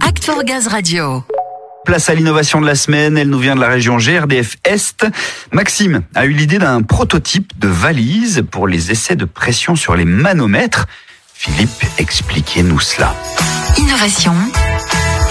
Act for Gaz Radio. Place à l'innovation de la semaine, elle nous vient de la région GRDF Est. Maxime a eu l'idée d'un prototype de valise pour les essais de pression sur les manomètres. Philippe, expliquez-nous cela. Innovation.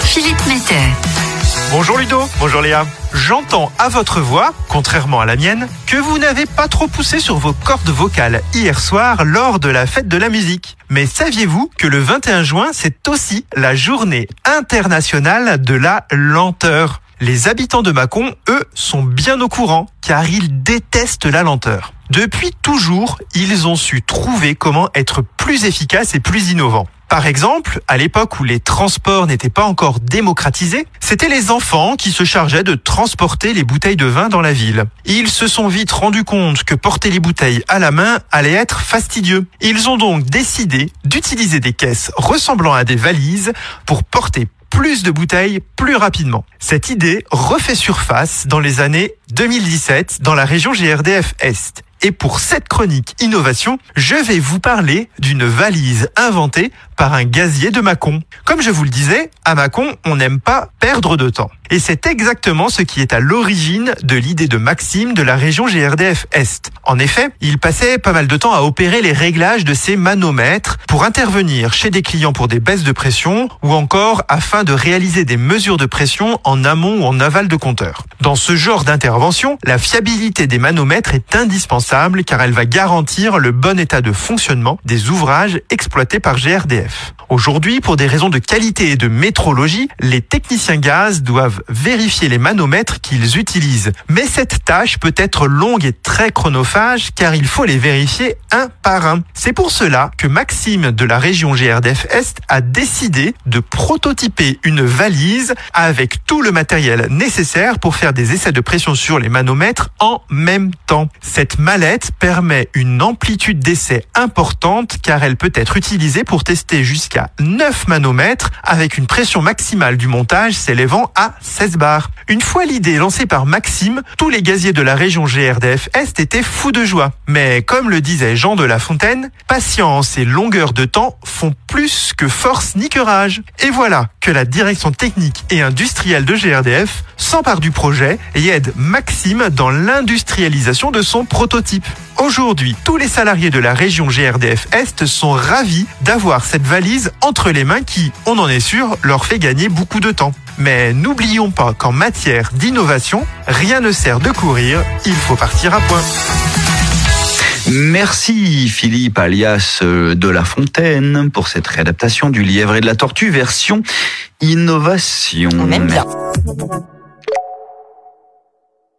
Philippe Mettet. Bonjour Ludo, bonjour Léa. J'entends à votre voix, contrairement à la mienne, que vous n'avez pas trop poussé sur vos cordes vocales hier soir lors de la fête de la musique. Mais saviez-vous que le 21 juin, c'est aussi la journée internationale de la lenteur? Les habitants de Mâcon, eux, sont bien au courant, car ils détestent la lenteur. Depuis toujours, ils ont su trouver comment être plus efficaces et plus innovants. Par exemple, à l'époque où les transports n'étaient pas encore démocratisés, c'était les enfants qui se chargeaient de transporter les bouteilles de vin dans la ville. Ils se sont vite rendus compte que porter les bouteilles à la main allait être fastidieux. Ils ont donc décidé d'utiliser des caisses ressemblant à des valises pour porter plus de bouteilles plus rapidement. Cette idée refait surface dans les années 2017 dans la région GRDF Est. Et pour cette chronique innovation, je vais vous parler d'une valise inventée par un gazier de Mâcon. Comme je vous le disais, à Mâcon, on n'aime pas perdre de temps. Et c'est exactement ce qui est à l'origine de l'idée de Maxime de la région GRDF Est. En effet, il passait pas mal de temps à opérer les réglages de ces manomètres pour intervenir chez des clients pour des baisses de pression ou encore afin de réaliser des mesures de pression en amont ou en aval de compteur. Dans ce genre d'intervention, la fiabilité des manomètres est indispensable car elle va garantir le bon état de fonctionnement des ouvrages exploités par GRDF. Aujourd'hui, pour des raisons de qualité et de métrologie, les techniciens gaz doivent vérifier les manomètres qu'ils utilisent. Mais cette tâche peut être longue et très chronophage car il faut les vérifier un par un. C'est pour cela que Maxime de la région GRDF Est a décidé de prototyper une valise avec tout le matériel nécessaire pour faire des essais de pression sur les manomètres en même temps. Cette mallette permet une amplitude d'essai importante car elle peut être utilisée pour tester jusqu'à 9 manomètres avec une pression maximale du montage s'élevant à 16 bars. Une fois l'idée lancée par Maxime, tous les gaziers de la région GRDF Est étaient fous de joie. Mais comme le disait Jean de La Fontaine, patience et longueur de temps font plus que force ni que rage. Et voilà que la direction technique et industrielle de GRDF s'empare du projet et aide Maxime dans l'industrialisation de son prototype. Aujourd'hui, tous les salariés de la région GRDF Est sont ravis d'avoir cette valise entre les mains qui, on en est sûr, leur fait gagner beaucoup de temps. Mais n'oublions pas qu'en matière d'innovation, rien ne sert de courir, il faut partir à point. Merci Philippe alias euh, de La Fontaine pour cette réadaptation du lièvre et de la tortue version innovation. On aime bien.